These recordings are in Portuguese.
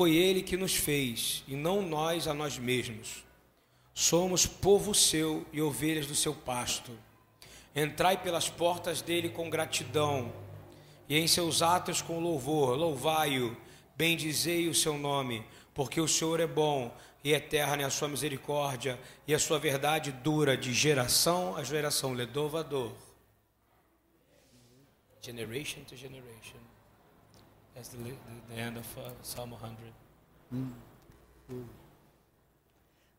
Foi ele que nos fez, e não nós a nós mesmos. Somos povo seu e ovelhas do seu pasto. Entrai pelas portas dele com gratidão, e em seus atos com louvor. Louvai-o, bendizei o seu nome, porque o Senhor é bom e eterna é a sua misericórdia, e a sua verdade dura de geração a geração. Ledovador. Generation to generation. That's the, the, the end of uh, Psalm 100.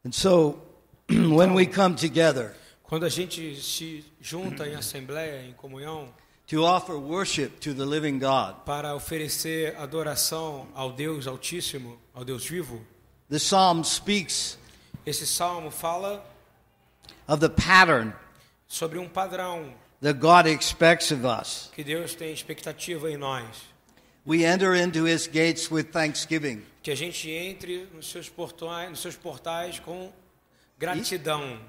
And so, when we come together Quando a gente se junta em assembleia, em comunhão, to offer worship to the living God, para oferecer adoração ao Deus Altíssimo, ao Deus vivo, the psalm speaks esse salmo fala of the pattern sobre um padrão that God expects of us. que Deus tem expectativa em nós. We enter into his gates with thanksgiving. Que a gente entre nos seus portais, nos seus portais com gratidão,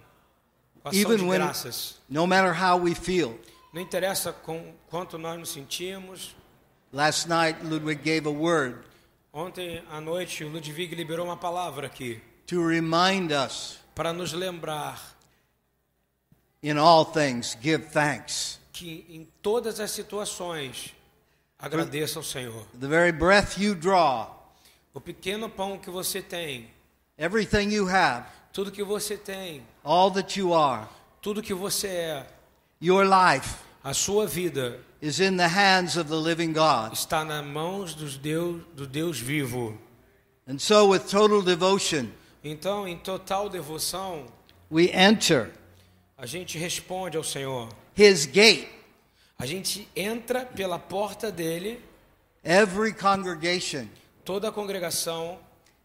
com ação Even de when, graças. no matter how we feel. Não interessa com quanto nós nos sentimos. Last night, Ludwig gave a word Ontem à noite o Ludwig liberou uma palavra aqui to remind us para nos lembrar in all things, give thanks. que em todas as situações agradeça ao Senhor. The very breath you draw, O pequeno pão que você tem, everything you have, tudo que você tem, all that you are, tudo que você é, your life a sua vida is in the hands of the living God. está nas mãos dos Deus, do Deus vivo. And so, with total devotion, Então, em total devoção, we enter a gente responde ao Senhor. his gate. A gente entra pela porta dele, Every congregation toda a congregação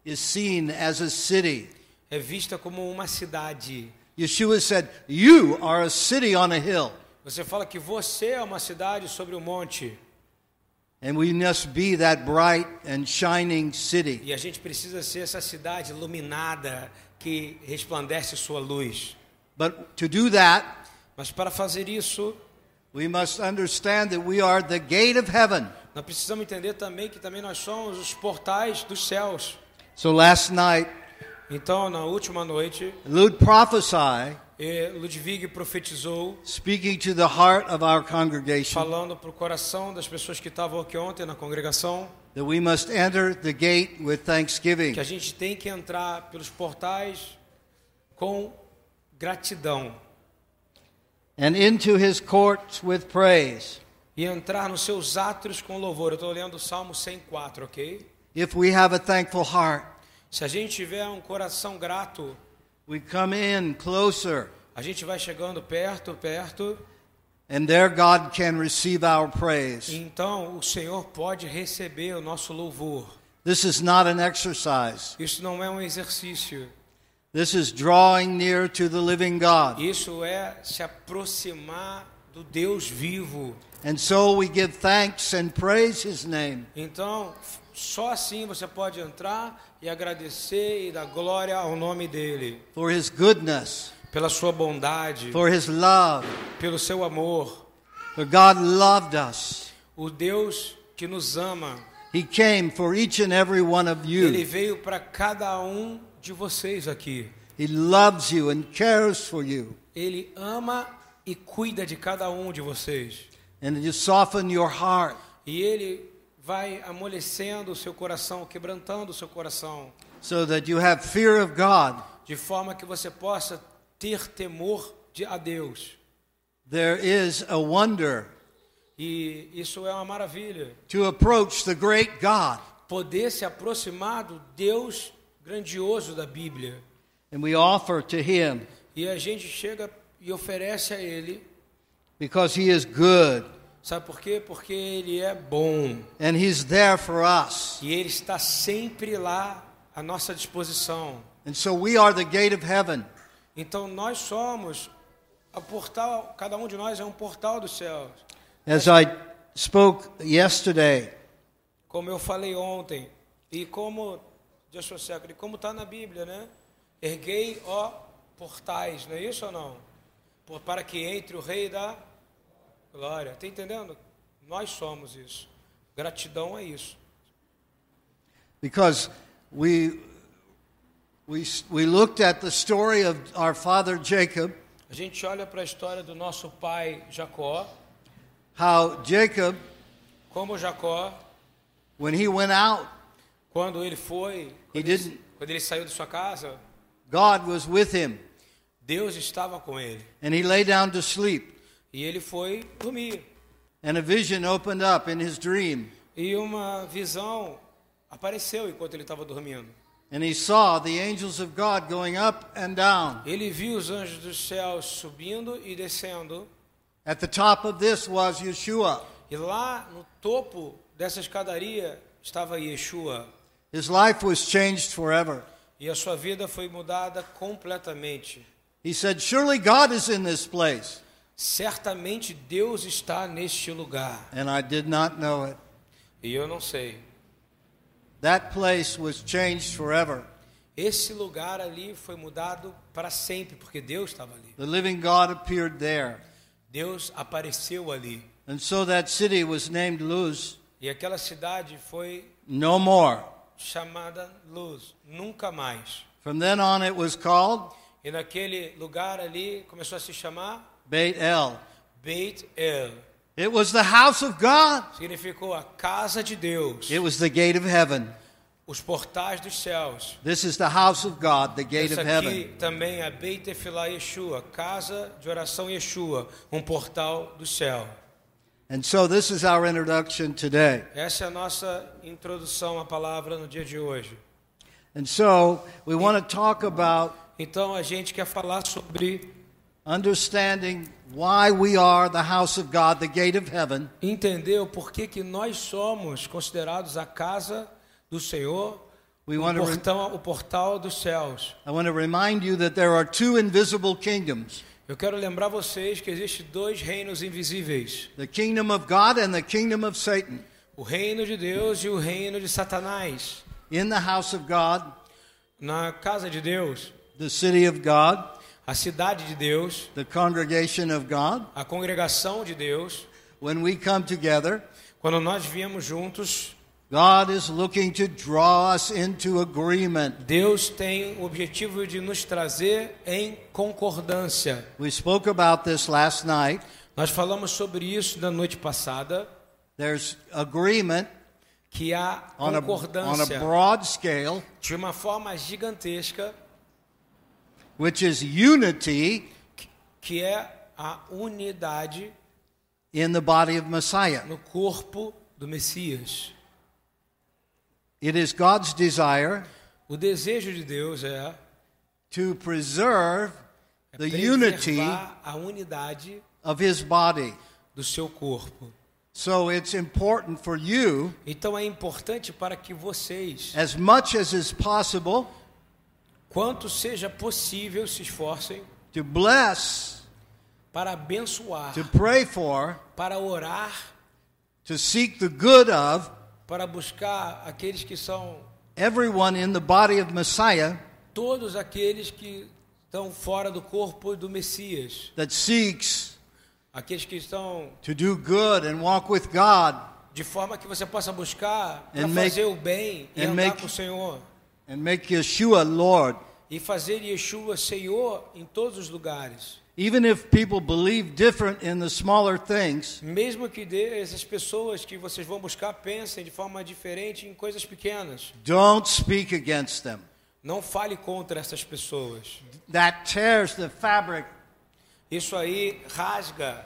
is seen as a city. é vista como uma cidade. Yeshua said, You are a city on a hill. Você fala que você é uma cidade sobre o monte And we must be that bright and shining city. e a gente precisa ser essa cidade iluminada que resplandece sua luz. But to do that, Mas para fazer isso, we must understand that we are the gate of heaven. nós precisamos entender também que também nós somos os portais dos céus. So last night, Então, na última noite, Lud prophesied, eh, Ludwig profetizou speaking to the heart of our congregation, falando para o coração das pessoas que estavam aqui ontem na congregação that we must enter the gate with thanksgiving. que a gente tem que entrar pelos portais com gratidão and into his courts with praise. e entrar nos seus átrios com louvor. Eu estou lendo o Salmo 104, ok? If we have a thankful heart, Se a gente tiver um coração grato, we come in closer, a gente vai chegando perto, perto, and there God can receive our e praise. então o Senhor pode receber o nosso louvor. This is not an exercise. Isso não é um exercício. This is drawing near to the living God. Isso é se aproximar do Deus vivo. And so we give thanks and praise his name. Então, só assim você pode entrar e agradecer e dar glória ao nome dele, for his goodness, pela sua bondade, for his love. pelo seu amor. For God loved us. O Deus que nos ama, He came for each and every one of ele you. veio para cada um de vocês aqui. He loves you and cares for you. Ele ama e cuida de cada um de vocês. And you soften your heart E ele vai amolecendo o seu coração, quebrantando o seu coração, so that you have fear of God. de forma que você possa ter temor de a Deus. There is a wonder E isso é uma maravilha. to approach the great God. Poder se aproximar do Deus grandioso da Bíblia. And we offer to him E a gente chega e oferece a Ele. because he is good Sabe por quê? Porque Ele é bom. and he's there for us. E Ele está sempre lá à nossa disposição. And so we are the gate of heaven. Então nós somos a portal, cada um de nós é um portal dos céus. As I spoke yesterday, Como eu falei ontem, e como Joshua Secre, como está na Bíblia, né? Erguei, ó, portais, não é isso ou não? Por- Para que entre o rei da glória. Está entendendo? Nós somos isso. Gratidão é isso. because we, we, we looked at the story of our father Jacob, A gente olha para a história do nosso pai Jacó, how Jacob, como Jacó, when he went out, quando ele foi, He quando ele, didn't- quando ele saiu de sua casa, God was with him, Deus estava com ele. and he lay down to sleep. E ele foi dormir. And a vision opened up in his dream, E uma visão apareceu enquanto ele estava dormindo. and he saw the angels of God going up and down. Ele viu os anjos dos céus subindo e descendo. At the top of this was Yeshua. E lá no topo dessa escadaria estava Yeshua. His life was changed forever. E a sua vida foi mudada completamente. He said, Surely God is in this place. Certamente Deus está neste lugar. And I did not know it. E eu não sei. That place was changed forever. Esse lugar ali foi mudado para sempre, porque Deus estava ali. The living God appeared there. Deus apareceu ali. And so that city was named Luz, E aquela cidade foi no more. Chamada Luz, nunca mais. From then on, it was called E naquele lugar ali começou a se chamar Beit El. Beit El. It was the house of God, Significou a casa de Deus, it was the gate of heaven. os portais dos céus. This is the house of God, the gate Essa of aqui heaven. também é Beit Tefillah Yeshua, casa de oração Yeshua, um portal do céu. And so, this is our introduction today. Essa é a nossa introdução à palavra no dia de hoje. And so, we want to talk about Então a gente quer falar sobre understanding why we are the house of God, the gate of heaven, entender o porquê que nós somos considerados a casa do Senhor, We o want to re- portão, o portal dos céus. I want to remind you that there are two invisible kingdoms Eu quero lembrar vocês que existem dois reinos invisíveis: the kingdom of God and the kingdom of Satan. o reino de Deus e o reino de Satanás. In the house of God, Na casa de Deus, the city of God, a cidade de Deus, the congregation of God, a congregação de Deus, when we come together, quando nós viemos juntos, God is looking to draw us into agreement. Deus tem o objetivo de nos trazer em concordância. We spoke about this last night. Nós falamos sobre isso na noite passada, There's agreement que há on a, on a concordância broad scale, de uma forma gigantesca, which is unity que é a unidade in the body of Messiah. no corpo do Messias. It is God's desire O desejo de Deus é, to preserve é the unity a unidade of his body. do seu corpo. So it's important for you, Então é importante para que vocês, as much as is possible, quanto seja possível, se esforcem to bless, para abençoar, to pray for, para orar, to seek the good of para buscar aqueles que são everyone in the body of Messiah todos aqueles que estão fora do corpo do Messias, that seeks aqueles que estão to do good and walk with God de forma que você possa buscar para And make- fazer o bem e and andar make- com o Senhor and make Yeshua Lord. e fazer Yeshua Senhor em todos os lugares. Even if people believe different in the smaller things, Mesmo que essas pessoas que vocês vão buscar pensem de forma diferente em coisas pequenas. don't speak against them. Não fale contra essas pessoas. That tears the fabric Isso aí rasga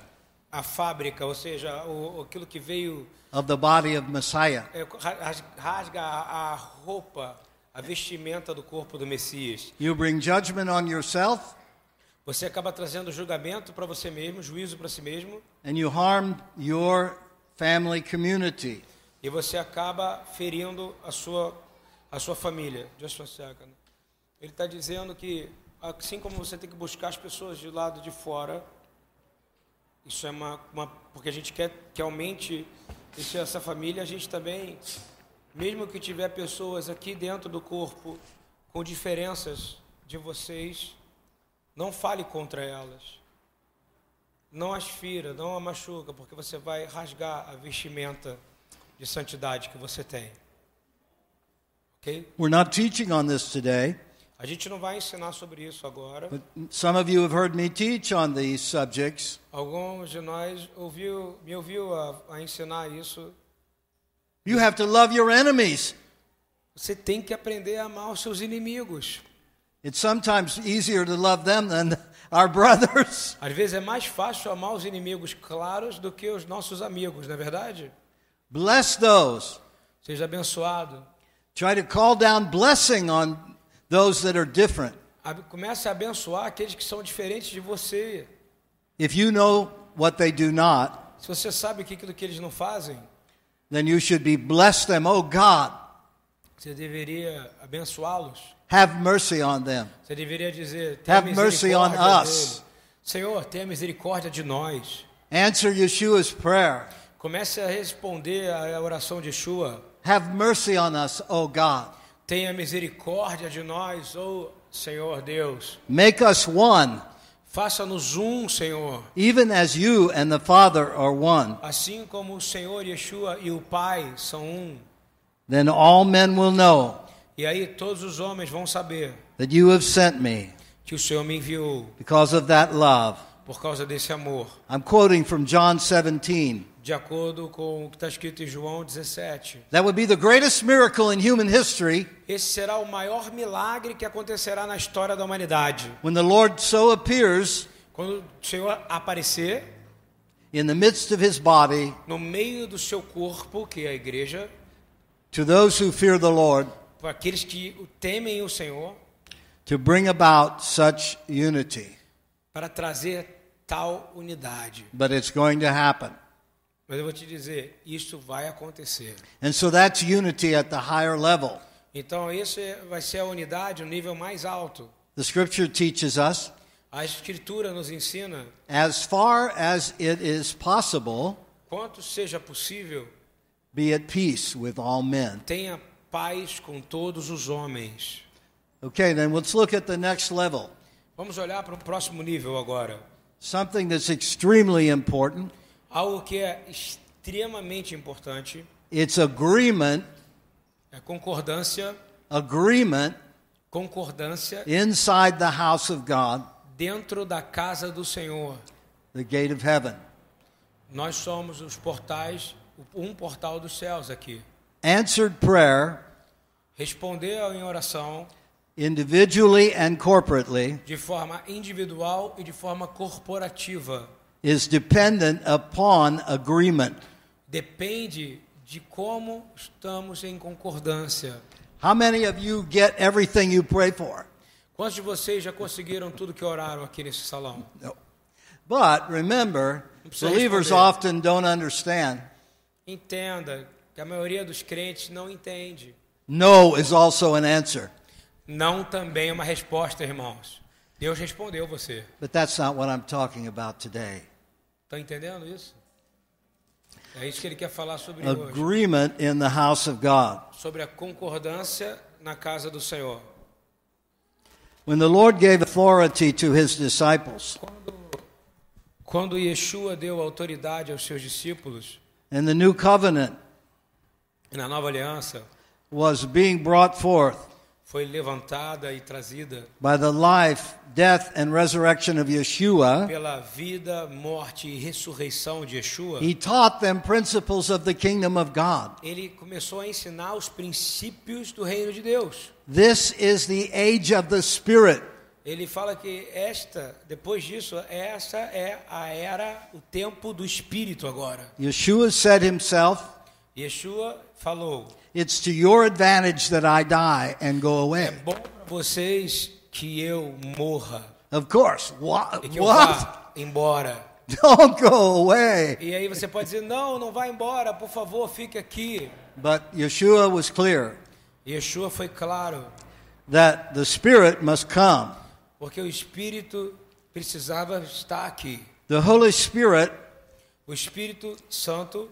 a fábrica, ou seja, o, aquilo que veio of the body of Messiah. é, ras- rasga a, a roupa, a vestimenta do corpo do Messias. You bring judgment on yourself Você acaba trazendo julgamento para você mesmo, juízo para si mesmo, and you harm your family community. e você acaba ferindo a sua a sua família. Just one second. Ele está dizendo que assim como você tem que buscar as pessoas de lado de fora, isso é uma, uma porque a gente quer que aumente esse- essa família, a gente também, mesmo que tiver pessoas aqui dentro do corpo com diferenças de vocês, não fale contra elas. Não as fira, não a machuca, porque você vai rasgar a vestimenta de santidade que você tem. ok? We're not teaching on this today, A gente não vai ensinar sobre isso agora. but some of you have heard me teach on these subjects. Alguns de nós ouviu, me ouviu a, a ensinar isso. You have to love your enemies. Você tem que aprender a amar os seus inimigos. It's sometimes easier to love them than our brothers. Às vezes é mais fácil amar os inimigos claros do que os nossos amigos, não é verdade? Bless those. Seja abençoado. Try to call down blessing on those that are different. Comece a abençoar aqueles que são diferentes de você. If you know what they do not, Se você sabe o aquilo que eles não fazem, then you should be bless them. Oh God, você deveria abençoá-los. Have mercy on them. Você deveria dizer: Have mercy on us. Senhor, tenha misericórdia de nós. Answer Yeshua's prayer. Comece a responder à oração de Shua. Have mercy on us, oh God. Tenha misericórdia de nós, oh Senhor Deus. Make us one, Faça-nos um, Senhor. even as you and the Father are one. Assim como o Senhor Yeshua e o Pai são um. Then all men will know E aí todos os homens vão saber that you have sent me que o Senhor me enviou because of that love. por causa desse amor. I'm quoting from John 17. De acordo com o que está escrito em João 17. That would be the greatest miracle in human history Esse será o maior milagre que acontecerá na história da humanidade. when the Lord so appears Quando o Senhor aparecer in the midst of his body no meio do seu corpo, que é a igreja, to those who fear the Lord para aqueles que temem o Senhor, to bring about such unity. para trazer tal unidade. But it's going to happen. Mas eu vou te dizer, isso vai acontecer. And so that's unity at the higher level. Então, isso é- vai ser a unidade no nível mais alto. The scripture teaches us A Escritura nos ensina, as far as it is possible, quanto seja possível, be at peace with all men. tenha paz com todos os homens. Okay, then let's look at the next level. Vamos olhar para o próximo nível agora. Something that's extremely important. Algo que é extremamente importante It's agreement, é concordância, agreement concordância inside the house of God, dentro da casa do Senhor. the gate of heaven. Nós somos os portais, um portal dos céus aqui. Answered prayer, Responder em oração individually and corporately, de forma individual e de forma corporativa is dependent upon agreement. depende de como estamos em concordância. How many of you get everything you pray for? Quantos de vocês já conseguiram tudo que oraram aqui nesse salão? No. But remember, believers responder. often don't understand. Entenda que a maioria dos crentes não entende. No is also an answer. Não também é uma resposta, irmãos. Deus respondeu você. But that's not what I'm talking about today. Está entendendo isso? É isso que ele quer falar sobre hoje. Agreement in the house of God. Sobre a concordância na casa do Senhor. When the Lord gave authority to his disciples, Quando, quando Yeshua deu autoridade aos seus discípulos, and the new covenant na nova aliança, was being brought forth foi levantada e trazida by the life, death, and resurrection of Yeshua, pela vida, morte e ressurreição de Yeshua, he taught them principles of the kingdom of God. ele começou a ensinar os princípios do reino de Deus. This is the age of the Spirit. Ele fala que esta, depois disso, essa é a era, o tempo do Espírito agora. Yeshua said himself, Yeshua falou: It's to your advantage that I die and go é away. bom para vocês que eu morra Of course. What? e que eu vá embora. Don't go away. E aí você pode dizer: não, não vá embora, por favor, fique aqui. But Yeshua was clear Yeshua foi claro, that the Spirit must come. porque o Espírito precisava estar aqui. The Holy Spirit O Espírito Santo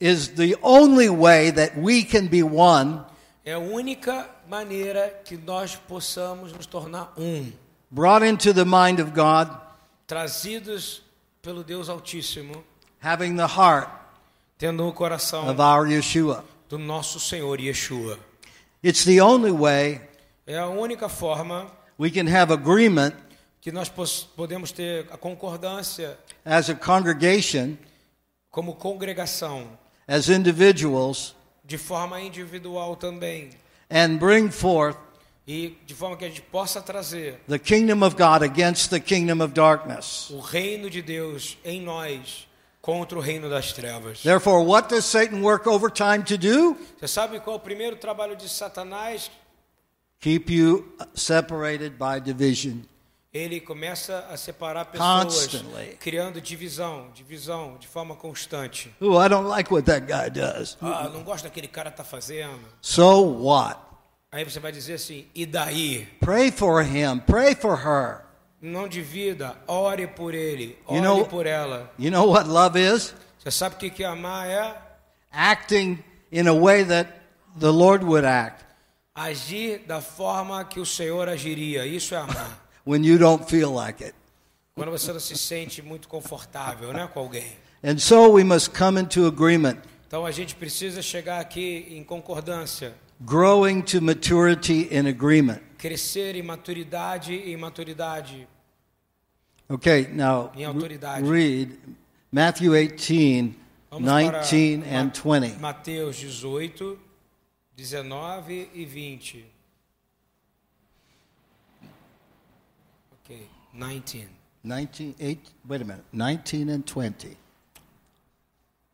is the only way that we can be one, é a única maneira que nós possamos nos tornar um, brought into the mind of God, trazidos pelo Deus Altíssimo, having the heart tendo o coração of our Yeshua. do nosso Senhor Yeshua. It's the only way É a única forma we can have agreement que nós podemos ter a concordância as a congregation, como congregação, as individuals, de forma individual também, and bring forth e de forma que a gente possa trazer the kingdom of God against the kingdom of darkness. o reino de Deus em nós contra o reino das trevas. Therefore, what does Satan work overtime to do? Você sabe qual é o primeiro trabalho de Satanás? Keep you separated by division. Ele começa a separar pessoas, Constantly. criando divisão, divisão, de forma constante. Ooh, I don't like what that guy does. Ah, não gosto daquele cara tá fazendo. So what? Aí você vai dizer assim, e daí? Pray for him, pray for her. Não divida, ore por ele, ore You know- por ela. You know what love is? Você sabe o que que amar é? Acting in a way that the Lord would act Agir da forma que o Senhor agiria. Isso é amar. when you don't feel like it. Quando você não se sente muito confortável, né, com alguém. And so we must come into agreement, Então a gente precisa chegar aqui em concordância, growing to maturity in agreement. crescer em maturidade e maturidade. Okay, now read Matthew 18, Vamos para 19 and 20. Mateus 18, 19 e 20. 19. 19, eight, wait a minute, 19 and 20.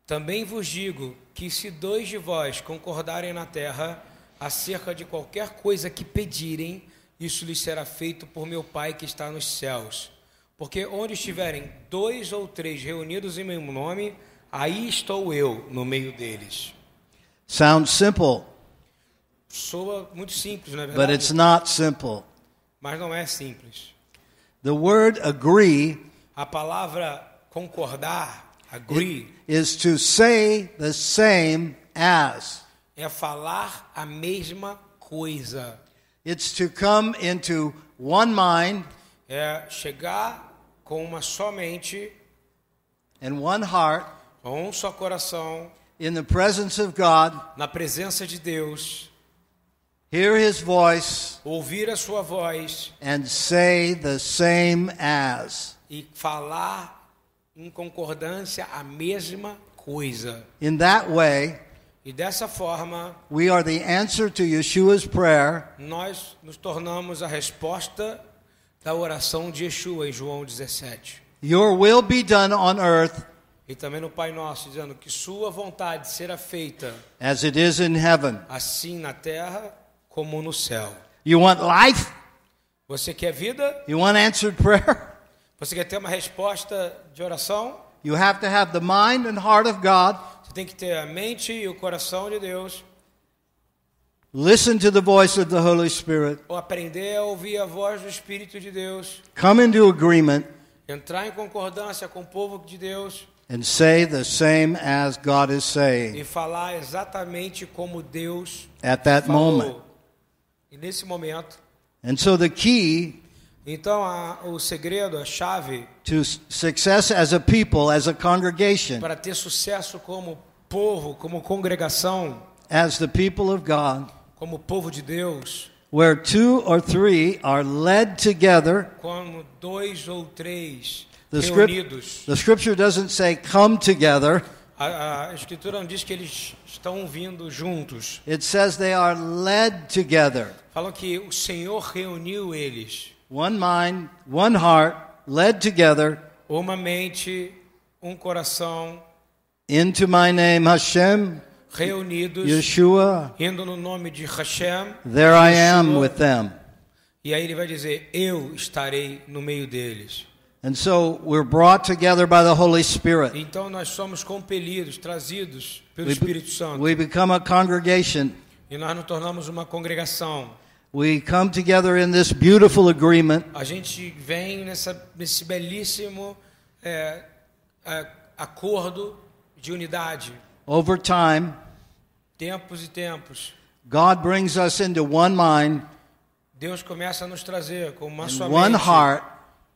Também vos digo que se dois de vós concordarem na terra acerca de qualquer coisa que pedirem, isso lhes será feito por meu Pai que está nos céus. Porque onde estiverem dois ou três reunidos em meu nome, aí estou eu no meio deles. Sounds simple, Soa muito simples, não é but verdade? it's not simple. Mas não é simples. The word agree A palavra concordar, agree, is to say the same as. é falar a mesma coisa. It's to come into one mind É chegar com uma só mente, and one heart com um só coração, in the presence of God, na presença de Deus, hear his voice, ouvir a sua voz and say the same as. e falar em concordância a mesma coisa. In that way, E dessa forma, we are the answer to Yeshua's prayer nós nos tornamos a resposta da oração de Yeshua em João 17. Your will be done on earth E também no Pai Nosso, dizendo que sua vontade será feita as it is in heaven. assim na terra como no céu. You want life? Você quer vida? You want answered prayer? Você quer ter uma resposta de oração? You have to have the mind and heart of God. Você tem que ter a mente e o coração de Deus, Listen to the voice of the Holy Spirit. ou aprender a ouvir a voz do Espírito de Deus, Come into agreement entrar em concordância com o povo de Deus and say the same as God is saying e falar exatamente como Deus at that falou. moment. E nesse momento, And so the key então a, o segredo, a chave to success as a people, as a congregation, para ter sucesso como povo, como congregação, as the people of God, como povo de Deus, where two or three are led together. como dois ou três The, script, the scripture doesn't say come together. A, a escritura não diz que eles estão vindo juntos. It says they are led together. Falam que o Senhor reuniu eles. One mind, one heart, led together Uma mente, um coração, into my name, Hashem, reunidos, Yeshua. indo no nome de Hashem. There I am Yeshua. with them. E aí ele vai dizer: Eu estarei no meio deles. And so we're brought together by the Holy Spirit. Então nós somos compelidos, trazidos pelo We, Espírito Santo. we become a congregation. E nós nos tornamos uma congregação. We come together in this beautiful agreement. A gente vem nessa, nesse belíssimo é, é, acordo de unidade. Over time, Tempos e tempos. God brings us into one mind, Deus começa a nos trazer com uma só and one heart,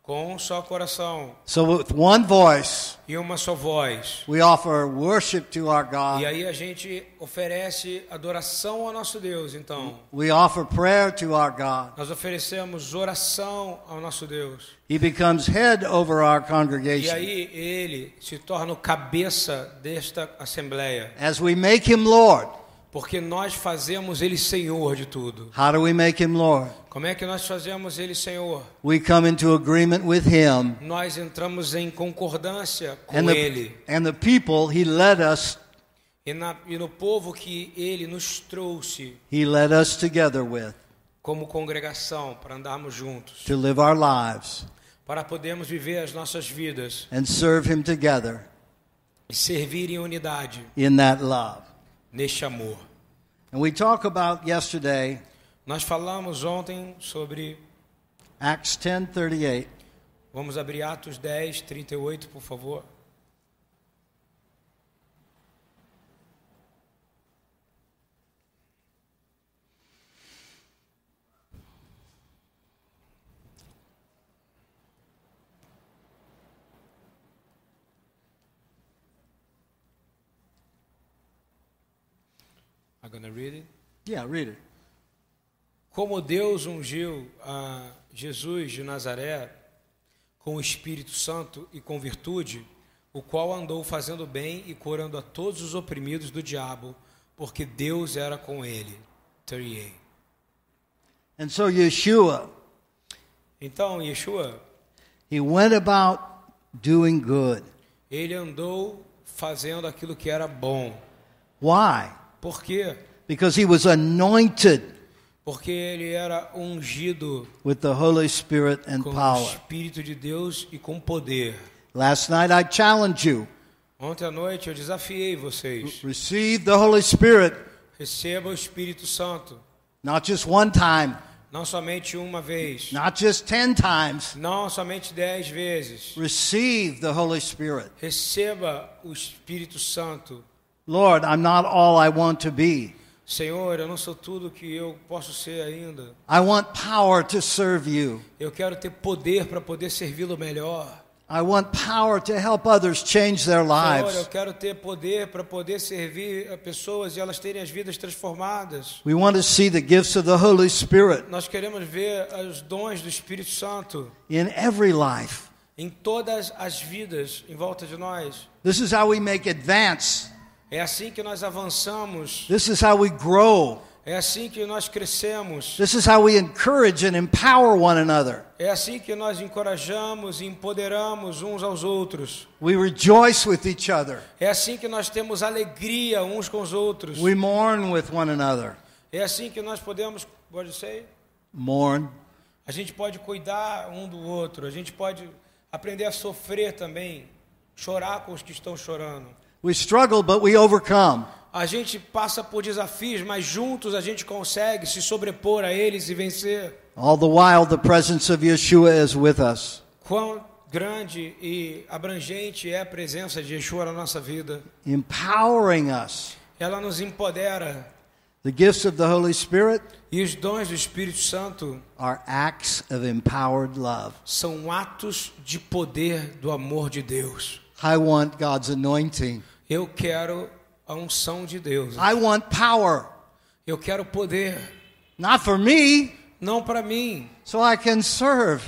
com um só coração So, with one voice, e uma só voz. we offer worship to our E God. aí a gente oferece adoração ao nosso Deus, então. We offer prayer to our God. Nós oferecemos oração ao nosso Deus. He becomes head over our E congregation. aí ele se torna o cabeça desta assembleia, As we make him Lord, porque nós fazemos ele senhor de tudo. how do we make him Lord? Como é que nós fazemos ele senhor? We come into agreement with him Nós entramos em concordância com and the, ele and the people he led us, e, na, e no povo que ele nos trouxe he led us together with como congregação para andarmos juntos, to live our lives para podermos viver as nossas vidas and serve him together e servir em unidade in that love. Neste amor. And we talked about yesterday Nós falamos ontem sobre. Acts 10:38. Vamos abrir Atos 10, 38, por favor. I'm gonna read it. Yeah, read it. Como Deus ungiu a Jesus de Nazaré com o Espírito Santo e com virtude, o qual andou fazendo bem e curando a todos os oprimidos do diabo, porque Deus era com ele. 38. And so Yeshua, Então, Yeshua, he went about doing good. ele andou fazendo aquilo que era bom. Why? Por quê? Because he was anointed Porque ele era ungido with the Holy Spirit and com o power. Espírito de Deus e com poder. Last night I challenged you. Ontem à noite eu desafiei vocês. Receive the Holy Spirit, Receba o Espírito Santo, not just one time, não somente uma vez, not just 10 times. não somente dez vezes. Receive the Holy Spirit. Receba o Espírito Santo. Lord, I'm not all I want to be. Senhor, eu não sou tudo que eu posso ser ainda. I want power to serve you. Eu quero ter poder para poder servi-lo melhor. I want power to help others change their Senhor, eu lives. quero ter poder para poder servir a pessoas e elas terem as vidas transformadas. We want to see the gifts of the Holy Spirit Nós queremos ver os dons do Espírito Santo in every life. em todas as vidas em volta de nós. This is how we make advance. É assim que nós avançamos. This is how we grow. É assim que nós crescemos. This is how we encourage and empower one another. É assim que nós encorajamos e empoderamos uns aos outros. We rejoice with each other. É assim que nós temos alegria uns com os outros. We mourn with one another. É assim que nós podemos, pode ser, Mourn. a gente pode cuidar um do outro, a gente pode aprender a sofrer também, chorar com os que estão chorando. We struggle, but we overcome. A gente passa por desafios, mas juntos a gente consegue se sobrepor a eles e vencer. All the while, the presence of Yeshua is with us. Quão grande e abrangente é a presença de Yeshua na nossa vida. empowering us. Ela nos empodera. The gifts of the Holy Spirit E os dons do Espírito Santo are acts of empowered love. são atos de poder do amor de Deus. I want God's anointing. Eu quero a unção de Deus. I want power, Eu quero poder, not for me, não para mim, so I can serve.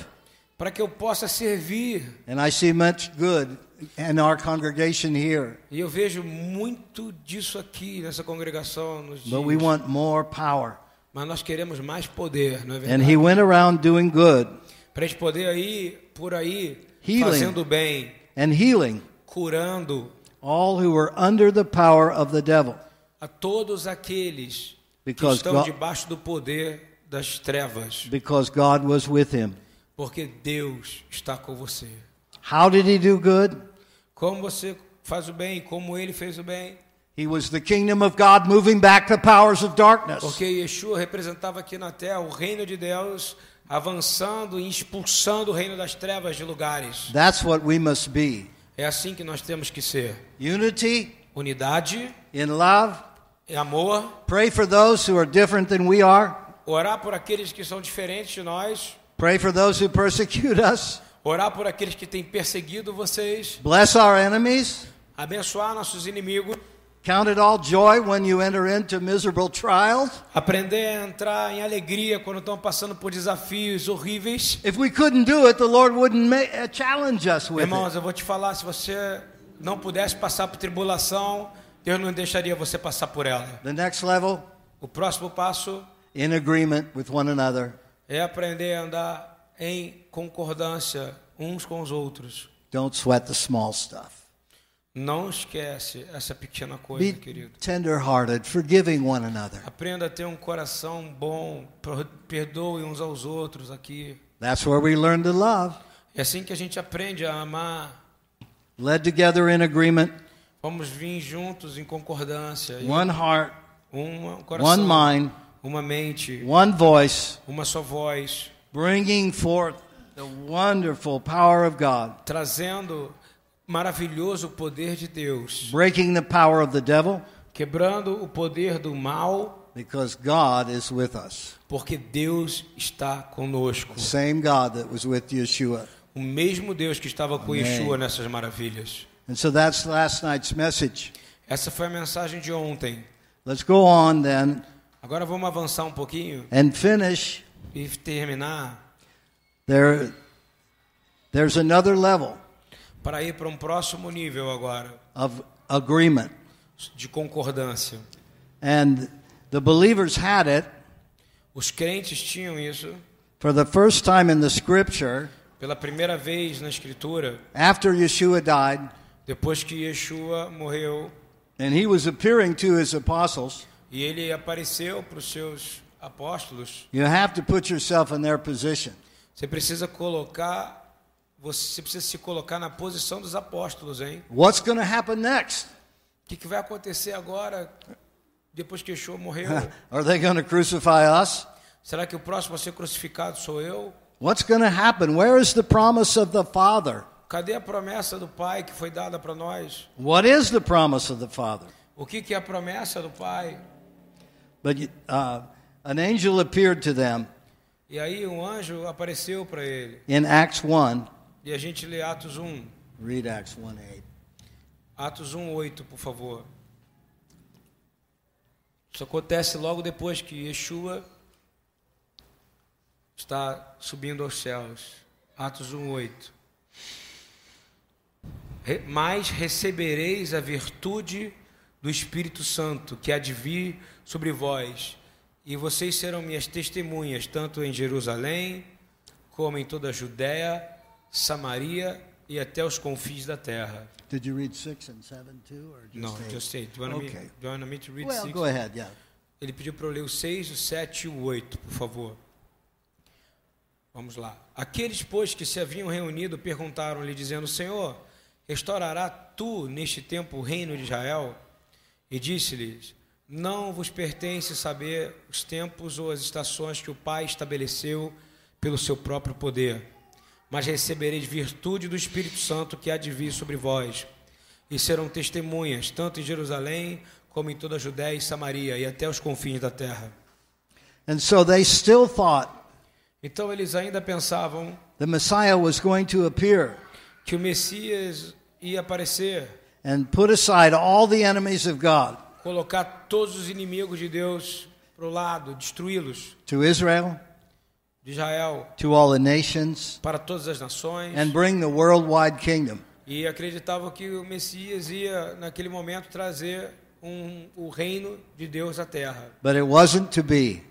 para que eu possa servir. And I see much good in our congregation here. E eu vejo muito disso aqui nessa congregação nos But we dias. want more power. Mas nós queremos mais poder, não é And verdade? he went around doing good Para a gente poder ir por aí Healing. fazendo bem, and healing curando all who were under the power of the devil. a todos aqueles que Because estão God- debaixo do poder das trevas, Because God was with him. porque Deus está com você. How did he do good? Como você faz o bem, como ele fez o bem, He was the kingdom of God moving back the powers of darkness. porque Yeshua representava aqui na terra o reino de Deus avançando e expulsando o reino das trevas de lugares. That's what we must be. É assim que nós temos que ser. Unity Unidade, in love. amor, Pray for those who are different than we are. orar por aqueles que são diferentes de nós, Pray for those who persecute us. Orar por aqueles que têm perseguido vocês. Bless our enemies. Abençoar nossos inimigos. Count it all joy when you enter into miserable trials. Aprender a entrar em alegria quando estão passando por desafios horríveis. If we couldn't do it, the Lord wouldn't ma- uh, challenge us with Irmãos, it. eu vou te falar, se você não pudesse passar por tribulação, Deus não deixaria você passar por ela. The next level, O próximo passo in agreement with one another. é aprender a andar em concordância uns com os outros. Don't sweat the small stuff. Não esquece essa pequena coisa, Be querido. tender-hearted, forgiving one another. Aprenda a ter um coração bom, per- perdoe uns aos outros aqui. That's where we learn to love. É assim que a gente aprende a amar. Led together in agreement, Vamos vir juntos em concordância. One heart, um coração, one mind, uma mente, one voice, uma só voz, bringing forth the wonderful power of God, trazendo maravilhoso poder de Deus, breaking the power of the devil, quebrando o poder do mal, because God is with us. porque Deus está conosco. The same God that was with Yeshua. O mesmo Deus que estava com. Yeshua nessas maravilhas. And so that's last night's message. Essa foi a mensagem de ontem. Let's go on then Agora vamos avançar um pouquinho and finish. e terminar There, there's another level para ir para um próximo nível agora of agreement. de concordância. And the believers had it Os crentes tinham isso for the first time in the scripture pela primeira vez na escritura, after Yeshua died, depois que Yeshua morreu and he was appearing to his apostles. e ele apareceu para os seus apóstolos. You have to put yourself in their position. Você precisa colocar você precisa se colocar na posição dos apóstolos, hein? What's going to happen next? O que, que vai acontecer agora depois que Yeshua morreu? Are they going to crucify us? Será que o próximo a ser crucificado sou eu? What's going to happen? Where is the promise of the Father? Cadê a promessa do Pai que foi dada para nós? What is the promise of the Father? O que, que é a promessa do Pai? But uh, an angel appeared to them E aí um anjo apareceu para ele. in Acts 1. E a gente lê Atos 1. Read Acts 1 8. Atos 1, 8, por favor. Isso acontece logo depois que Yeshua está subindo aos céus. Atos 1, 8. Re- Mas recebereis a virtude do Espírito Santo, que há de vir sobre vós, e vocês serão minhas testemunhas, tanto em Jerusalém, como em toda a Judéia, Samaria e até os confins da terra. Did you read 6 and 7 too? Or just No, eight? just eight. Do you, want me, Okay. do you want me to read Well, six? go ahead, yeah. Ele pediu para eu ler o 6, o 7 e o 8, por favor. Vamos lá. Aqueles, pois, que se haviam reunido perguntaram-lhe, dizendo: Senhor, restaurará tu neste tempo o reino de Israel? E disse-lhes: Não vos pertence saber os tempos ou as estações que o Pai estabeleceu pelo seu próprio poder, mas recebereis virtude do Espírito Santo que há de vir sobre vós, e serão testemunhas, tanto em Jerusalém como em toda a Judéia e Samaria e até os confins da terra. And so they still thought Então eles ainda pensavam the Messiah was going to appear que o Messias ia aparecer, and put aside all the enemies of God colocar todos os inimigos de Deus para o lado, destruí-los to Israel, de Israel to all the nations, para todas as nações and bring the worldwide kingdom. e acreditavam que o Messias ia naquele momento trazer um, o reino de Deus à terra, But it wasn't to be.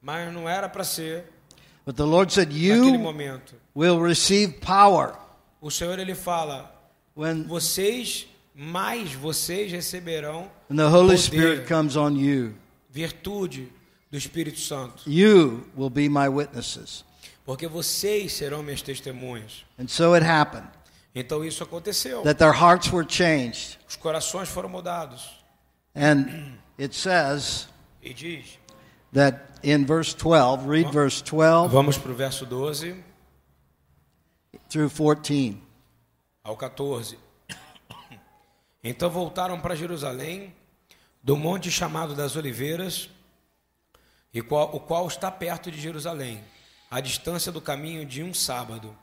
mas não era para ser But the Lord said, You momento. will receive power O Senhor ele fala: when, vocês mais vocês receberão when the Holy poder. Spirit comes on you. virtude do Espírito Santo, You will be my witnesses. porque vocês serão minhas testemunhas. And so it happened Então isso aconteceu. that their hearts were changed. Os corações foram mudados. And it says E diz: that in verse 12, read verse 12 Vamos para o verso 12 through 14. ao 14. Então voltaram para Jerusalém, do monte chamado das Oliveiras, e qual- o qual está perto de Jerusalém, à distância do caminho de um sábado.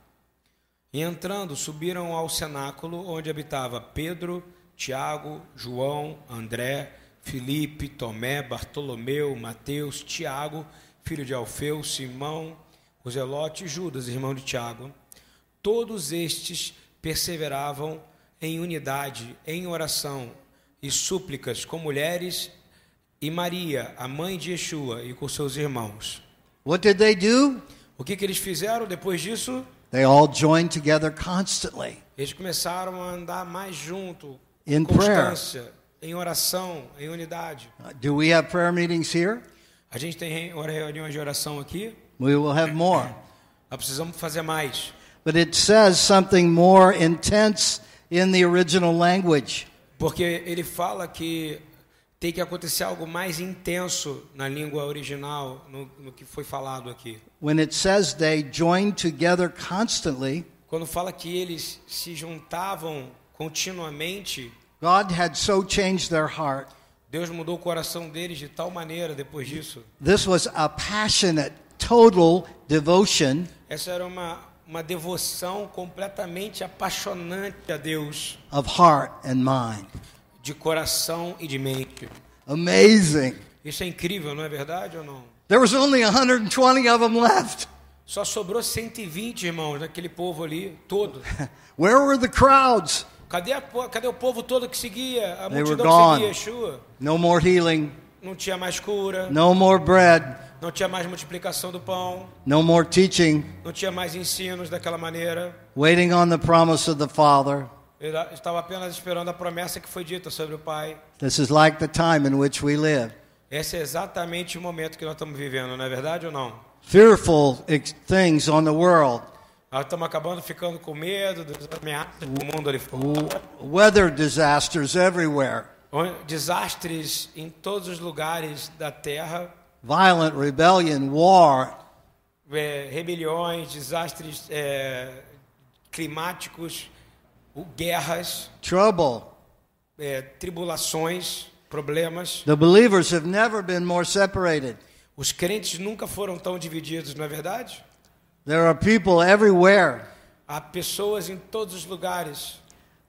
E entrando, subiram ao cenáculo onde habitava Pedro, Tiago, João, André, Filipe, Tomé, Bartolomeu, Mateus, Tiago, filho de Alfeu, Simão, o Zelote e Judas, irmão de Tiago. Todos estes perseveravam em unidade, em oração e súplicas com mulheres e Maria, a mãe de Yeshua, e com seus irmãos. What did they do? O que, que eles fizeram depois disso? They all joined together constantly. Eles começaram a andar mais junto, In constância, em oração, em unidade. Uh, Do we have prayer meetings here? A gente tem re- reuniões de oração aqui, We will have more. nós precisamos fazer mais. But it says something more intense in the original language. Porque ele fala que tem que acontecer algo mais intenso na língua original, no, no que foi falado aqui. When it says they joined together constantly, Quando fala que eles se juntavam continuamente, God had so changed their heart. Deus mudou o coração deles de tal maneira depois disso. This was a passionate, total devotion Essa era uma, uma devoção completamente apaixonante a Deus, of heart and mind. De coração e de mente. Amazing. Isso é incrível, não é verdade ou não? There was only 120 of them left. Só sobrou 120 irmãos daquele povo ali, todo. Where were the crowds? Cadê, a cadê o povo todo que seguia? A They were multidão gone. que seguia Yeshua. No more healing, Não tinha mais cura, no more bread, não tinha mais multiplicação do pão, no more teaching, não tinha mais ensinos daquela maneira. waiting on the promise of the Father. Ele estava apenas esperando a promessa que foi dita sobre o Pai. This is like the time in which we live. Esse é exatamente o momento que nós estamos vivendo, não é verdade ou não? Fearful things on the world, Nós estamos acabando ficando com medo das ameaças do mundo ali fora. weather disasters everywhere, Desastres em todos os lugares da terra, violent rebellion, war, é, rebeliões, desastres é, climáticos, o- guerras, trouble. é, tribulações, problemas. The believers have never been more separated. Os crentes nunca foram tão divididos, não é verdade? There are people everywhere Há pessoas em todos os lugares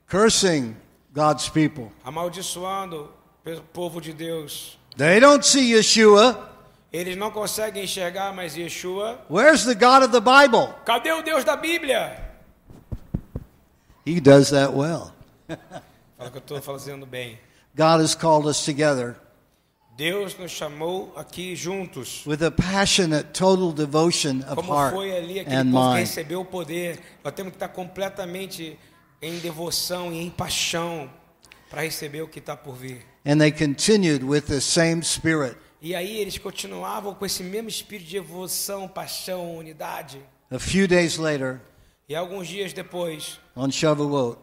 cursing God's people. amaldiçoando o povo de Deus. They don't see Yeshua. Eles não conseguem enxergar mais Yeshua. Where's the God of the Bible? Cadê o Deus da Bíblia? He does that well. Fala que eu estou fazendo bem. God has called us together Deus nos chamou aqui juntos. with a passionate, total devotion of Como heart foi ali aquele and povo que mind. recebeu o poder. Nós temos que estar completamente em devoção e em paixão para receber o que está por vir. And they continued with the same spirit. E aí eles continuavam com esse mesmo espírito de devoção, paixão, unidade. A few days later, E alguns dias depois, on Shavuot,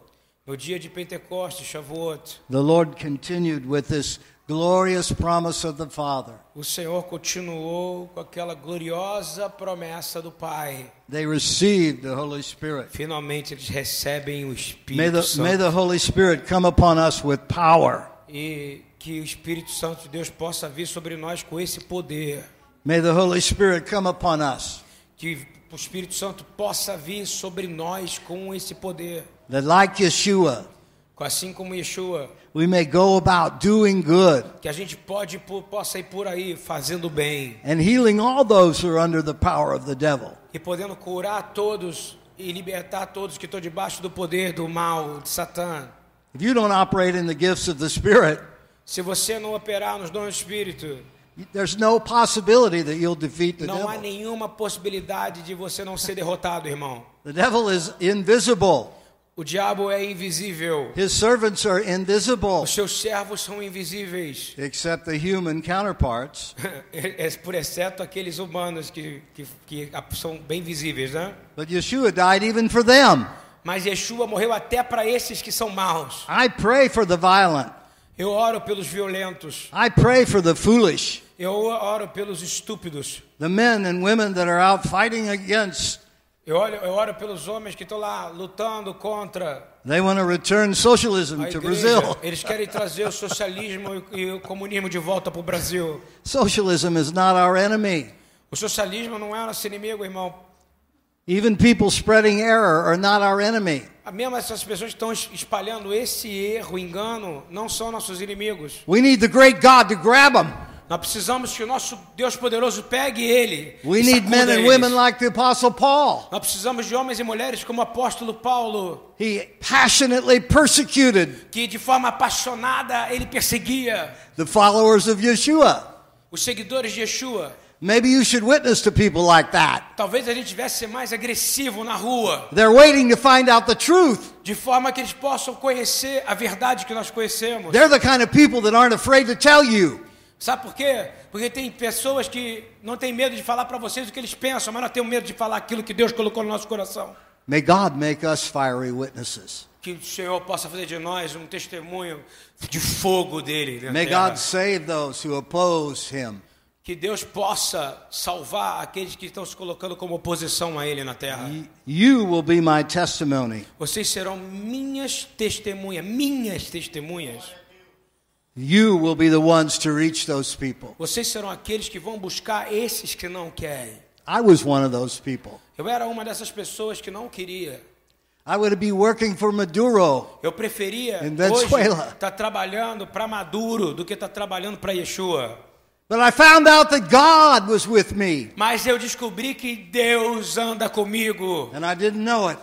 no dia de Pentecostes, Shavuot, the Lord continued with this glorious promise of the Father. o Senhor continuou com aquela gloriosa promessa do Pai. They received the Holy Spirit. Finalmente eles recebem o May Espírito the, Santo. may the Holy Spirit come upon us with power. E que o Espírito Santo de Deus possa vir sobre nós com esse poder. May the Holy Spirit come upon us. Que o Espírito Santo possa vir sobre nós com esse poder. That, like Yeshua, Assim como Yeshua, we may go about doing good que a gente pode, possa ir por aí fazendo bem. and healing all those who are under the power of the devil. E podendo curar todos e libertar todos que estão debaixo do poder do mal, de Satã. If you don't operate in the gifts of the Spirit, Se você não operar nos dons do Espírito, there's no possibility that you'll defeat the não há devil. nenhuma possibilidade de você não ser derrotado, irmão. The devil is invisible. O diabo é invisível. His servants are invisible, Os seus servos são invisíveis. except the human counterparts. É por exceto aqueles humanos que, que, que são bem visíveis, né? But Yeshua died even for them. Mas Yeshua morreu até para esses que são maus. I pray for the violent. Eu oro pelos violentos. I pray for the foolish, Eu oro pelos estúpidos. the men and women that are out fighting against. Eu oro, eu oro pelos homens que estão lá lutando contra They want to return socialism to. Brazil. Eles querem trazer o socialismo e o comunismo de volta para o Brasil. Socialism is not our enemy. O socialismo não é nosso inimigo, irmão. Even people spreading error are not our enemy. Mesmo essas pessoas que estão es- espalhando esse erro, engano, não são nossos inimigos. We need the great God to grab them. Nós precisamos que o nosso Deus poderoso pegue ele. We need men and women like the Apostle Paul. Nós precisamos de homens e mulheres como o apóstolo Paulo, He passionately persecuted que de forma apaixonada ele perseguia the followers of Yeshua. os seguidores de Yeshua. Maybe you should witness to people like that. Talvez a gente tivesse mais agressivo na rua, They're waiting to find out the truth. de forma que eles possam conhecer a verdade que nós conhecemos. They're the kind of people that aren't afraid to tell you. Sabe por quê? Porque tem pessoas que não têm medo de falar para vocês o que eles pensam, mas nós temos medo de falar aquilo que Deus colocou no nosso coração. May God make us fiery witnesses. Que o Senhor possa fazer de nós um testemunho de fogo dele. May terra. God save those who oppose him. Que Deus possa salvar aqueles que estão se colocando como oposição a ele na terra. You will be my testimony. Vocês serão minhas testemunhas, minhas testemunhas. You will be the ones to reach those people. Vocês serão aqueles que vão buscar esses que não querem. I was one of those people. Eu era uma dessas pessoas que não queria. I would be working for Maduro. Eu preferia hoje Venezuela. estar trabalhando para Maduro do que estar trabalhando para Yeshua. But I found out that God was with me, Mas eu descobri que Deus anda comigo. and I didn't know it.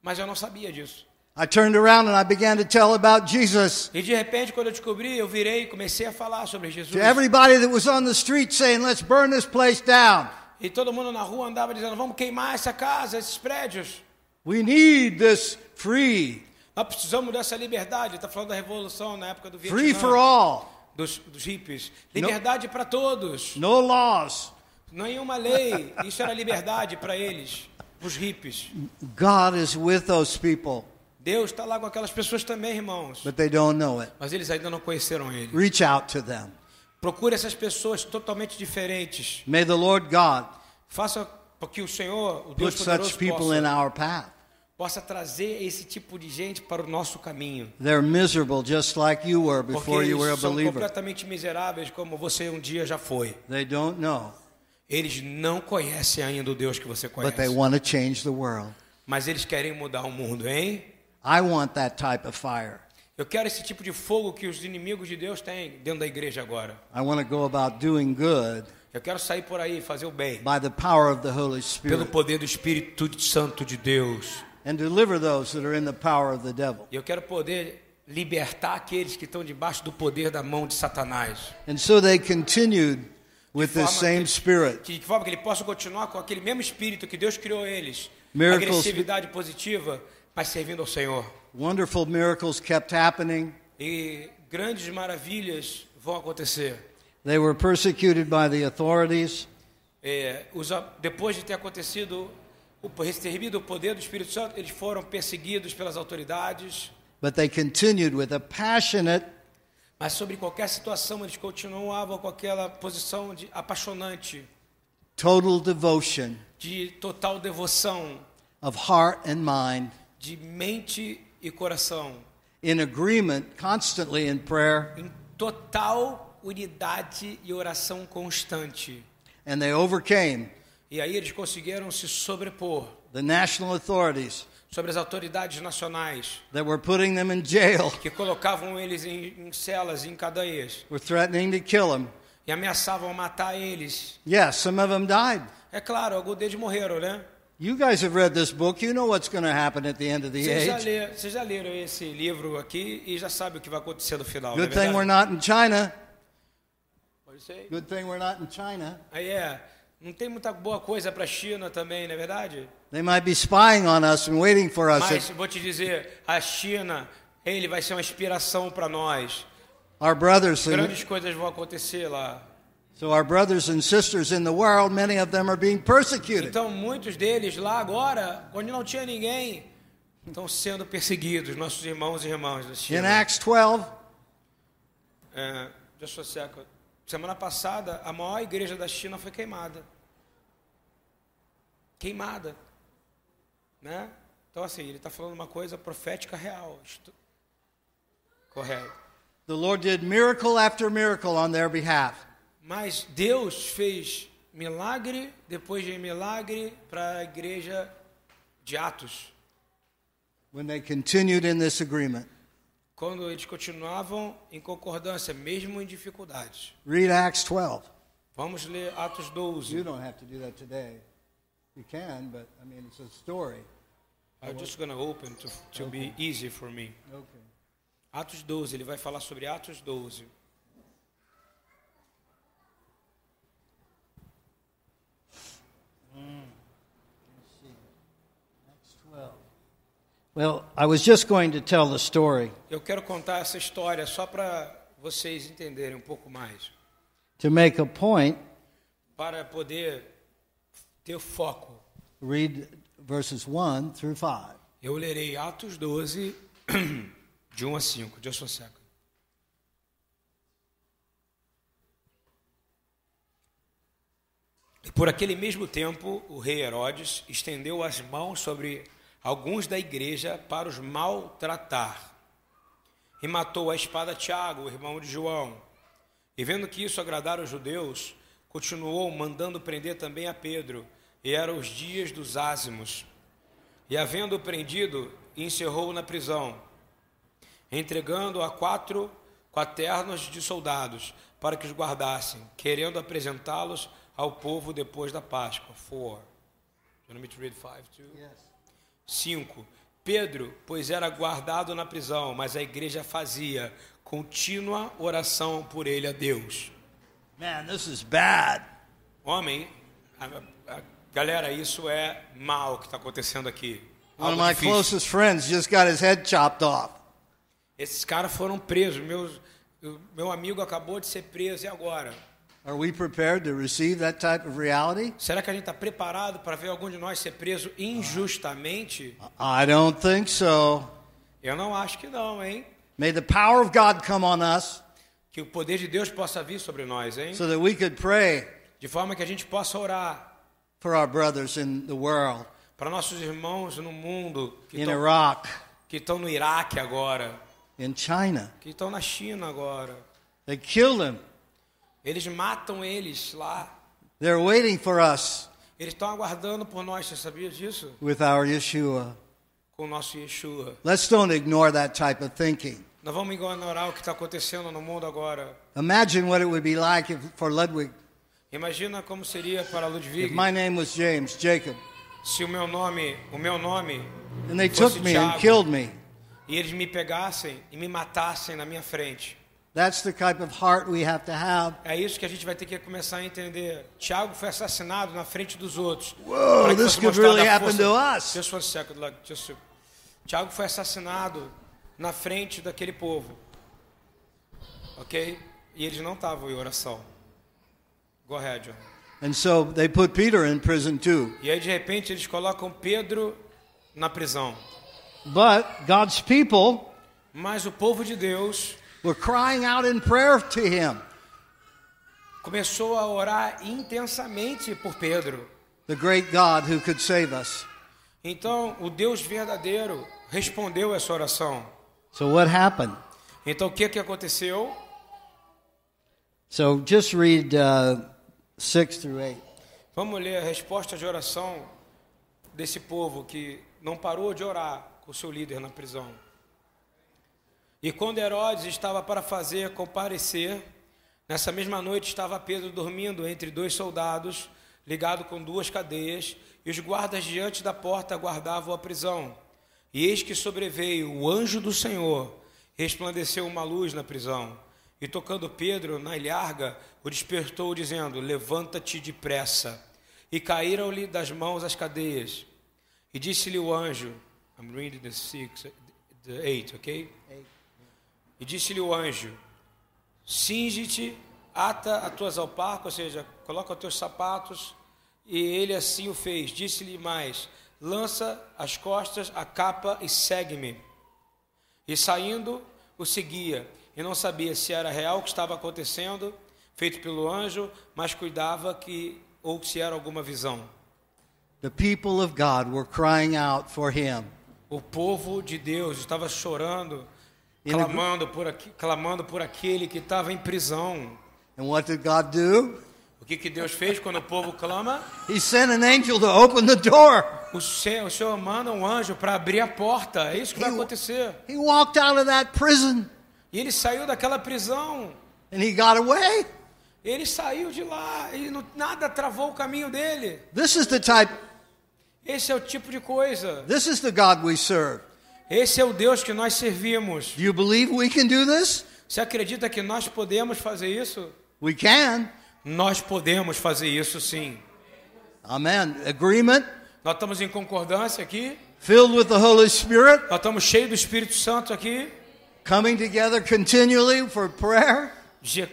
Mas eu não sabia disso. I turned around and I began to tell about Jesus E de repente, quando eu descobri, eu virei e comecei a falar sobre Jesus. to everybody that was on the street saying, Let's burn this place down. E todo mundo na rua andava dizendo: vamos queimar essa casa, esses prédios. We need this free, Nós precisamos dessa liberdade. Está falando da revolução na época do Vietnã. free for all, Dos, dos hippies. Liberdade para todos. no laws. Nenhuma lei. Isso era liberdade para eles, os hippies. God is with those people, Deus está lá com aquelas pessoas também, irmãos. but they don't know it. Mas eles ainda não conheceram Ele. Reach out to them. Procure essas pessoas totalmente diferentes. May the Lord God Faça para que o Senhor, o Deus put poderoso, such people in possa, our path. possa trazer esse tipo de gente para o nosso caminho. They're miserable just like you were Porque before you were a eles são believer. completamente miseráveis, como você um dia já foi. They don't know, Eles não conhecem ainda o Deus que você but they conhece. want to change the world. Mas eles querem mudar o mundo, hein? I want that type of fire. Eu quero esse tipo de fogo que os inimigos de Deus têm dentro da igreja agora. I want to go about doing good Eu quero sair por aí e fazer o bem. by the power of the Holy Pelo Spirit poder do Espírito Santo de Deus. and deliver those that are in the power of the devil. Eu quero poder libertar aqueles que estão debaixo do poder da mão de Satanás. And so they continued with the same que- spirit. Que, de forma que ele possa continuar com aquele mesmo espírito que Deus criou eles. Miracles- Agressividade positiva, mas servindo ao Senhor. Wonderful miracles kept happening. E grandes maravilhas vão acontecer. They were persecuted by the authorities, É, os depois de ter acontecido, o, recebido o poder do Espírito Santo, eles foram perseguidos pelas autoridades. but they continued with a passionate Mas sobre qualquer situação, eles continuavam com aquela posição de apaixonante, total devotion de total devoção, of heart and mind de mente e coração, in agreement constantly in prayer em total unidade e oração constante. and they overcame E aí eles conseguiram se sobrepor the national authorities sobre as autoridades nacionais that were putting them in jail que colocavam eles em, em celas, em cadeias were threatening to kill them e ameaçavam matar eles. yes some of them died É claro, alguns deles morreram, né? You guys have read this book you know what's going to happen at the end of the Vocês já, age leram, vocês já leram esse livro aqui e já sabem o que vai acontecer no final. é good thing we're not in china good thing we're not in china Aí é. Não tem muita boa coisa para a China também, não é verdade? they might be spying on us and waiting for us Mas vou te dizer, a China, ele vai ser uma inspiração para nós. our brothers and, Grandes coisas vão acontecer lá. So our brothers and sisters in the world many of them are being persecuted Então, muitos deles lá agora, onde não tinha ninguém, estão sendo perseguidos, nossos irmãos e irmãs in acts 12 É, just a second. Semana passada, a maior igreja da China foi queimada. Queimada. Né? Então, assim, ele está falando uma coisa profética real. Correto. the lord did miracle after miracle on their behalf Mas Deus fez milagre, depois de milagre, para a igreja de Atos. when they continued in this agreement. Quando eles continuavam em concordância, mesmo em dificuldades. Read Acts 12. Vamos ler Atos You 12. don't have to do that today. You can, but I mean, it's a story. I'm just gonna open to, to be easy for me. Okay. Atos 12, ele vai falar sobre Atos 12. Acts 12. Well, I was just going to tell the story Eu quero contar essa história só para vocês entenderem um pouco mais, to make a point. para poder ter foco. Read verses 1 through 5. Eu lerei Atos 12, de 1 a 5. Just one second. E por aquele mesmo tempo, o rei Herodes estendeu as mãos sobre alguns da igreja para os maltratar. E matou a espada Tiago, irmão de João. E vendo que isso agradara os judeus, continuou mandando prender também a Pedro. E eram os dias dos ázimos. E havendo-o prendido, encerrou-o na prisão, entregando a quatro quaternos de soldados para que os guardassem, querendo apresentá-los ao povo depois da Páscoa. 4. You want me to read too? Yes. 5. Pedro, pois era guardado na prisão, mas a igreja fazia contínua oração por ele a Deus. Man, this is bad. Homem, a, a- galera, isso é mal que está acontecendo aqui. One of my difícil. closest friends just got his head chopped off. Esses caras foram presos. Meus, meu amigo acabou de ser preso e agora? Are we prepared to receive that type of reality? Será que a gente está preparado para ver algum de nós ser preso injustamente? I don't think so. Eu não acho que não, hein? May the power of God come on us Que o poder de Deus possa vir sobre nós, hein? so that we could pray De forma que a gente possa orar for our brothers in the world, para nossos irmãos no mundo que in estão Iraq, que estão no Iraque agora, in China. que estão na China agora. They killed him. Eles matam eles lá. They're waiting for us Eles estão aguardando por nós, você sabia disso? with our Yeshua. Com o nosso Yeshua. Let's don't ignore that type of thinking. Nós vamos ignorar o que está acontecendo no mundo agora. Imagine what it would be like if, for Ludwig Imagina como seria para if Ludwig my name was James, Jacob, se o meu nome, o meu nome, and they Fosse took me and Tiago. killed me. e eles me pegassem e me matassem na minha frente. That's the type of heart we have to have. É isso que a gente vai ter que começar a entender. Tiago foi assassinado na frente dos outros. Whoa, this could really happen to us. Just one second, like, just Tiago foi assassinado na frente daquele povo. Ok? E eles não estavam em oração. Go ahead, John. And so they put Peter in prison too. E aí, de repente, eles colocam Pedro na prisão. But God's people Mas o povo de Deus were crying out in prayer to him. começou a orar intensamente por Pedro. The great God who could save us. Então, o Deus verdadeiro respondeu essa oração. So what happened? Então, o que, que aconteceu? So just read uh, 6 through 8. Vamos ler a resposta de oração desse povo que não parou de orar com o seu líder na prisão. E quando Herodes estava para fazer comparecer, nessa mesma noite estava Pedro dormindo entre dois soldados, ligado com duas cadeias, e os guardas diante da porta guardavam a prisão. E eis que sobreveio o anjo do Senhor, resplandeceu uma luz na prisão, e tocando Pedro na ilharga, o despertou, dizendo: Levanta-te depressa. E caíram-lhe das mãos as cadeias. E disse-lhe o anjo: I'm reading the six, the eight, ok? E disse-lhe o anjo: Cinge-te, ata as tuas alparcas, ou seja, coloca os teus sapatos. E ele assim o fez. Disse-lhe mais: Lança as costas a capa e segue-me. E saindo, o seguia. E não sabia se era real o que estava acontecendo, feito pelo anjo, mas cuidava que ou se era alguma visão. The people of God were crying out for him. O povo de Deus estava chorando, Clamando por, aqui, clamando por aquele que estava em prisão. And what did God do? O que, que Deus fez quando o povo clama? He sent an angel to open the door. O Senhor, o Senhor manda um anjo para abrir a porta. É isso que vai acontecer. He walked out of that prison E ele saiu daquela prisão. and he got away. Ele saiu de lá e não- nada travou o caminho dele. This is the type, Esse é o tipo de coisa. this is the God we serve. Esse é o Deus que nós servimos. Do you believe we can do this? Você acredita que nós podemos fazer isso? We can. Nós podemos fazer isso sim. Amen. Agreement, Nós estamos em concordância aqui. filled with the Holy Spirit, Nós estamos cheios do Espírito Santo aqui. coming together continually for prayer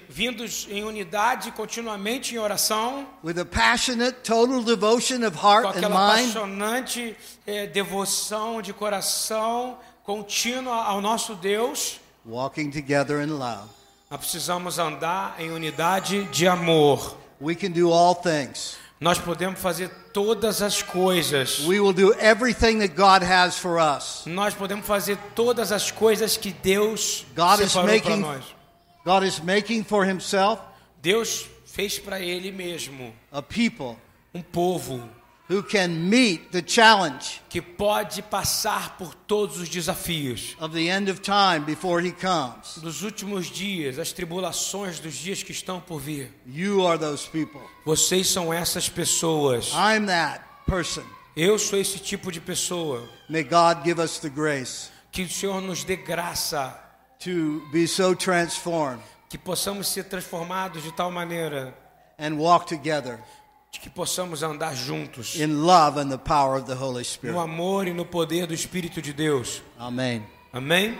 Vindos em unidade, continuamente em oração. with a passionate, total devotion of Com heart and aquela apaixonante eh, devoção de coração contínua ao nosso Deus. walking together in love. Nós precisamos andar em unidade de amor. We can do all things. Nós podemos fazer todas as coisas. We will do everything that God has for us. Nós podemos fazer todas as coisas que Deus God separou para nós. God is making for himself Deus fez para Ele mesmo a people um povo who can meet the challenge que pode passar por todos os desafios of the end of time before he comes. dos últimos dias, as tribulações dos dias que estão por vir. You are those people. Vocês são essas pessoas. I'm that person. Eu sou esse tipo de pessoa. May God give us the grace Que o Senhor nos dê graça, to be so transformed que possamos ser transformados de tal maneira and walk together que possamos andar juntos in love and the power of the Holy no Spirit. amor e no poder do Espírito de Deus. Amen. Amém?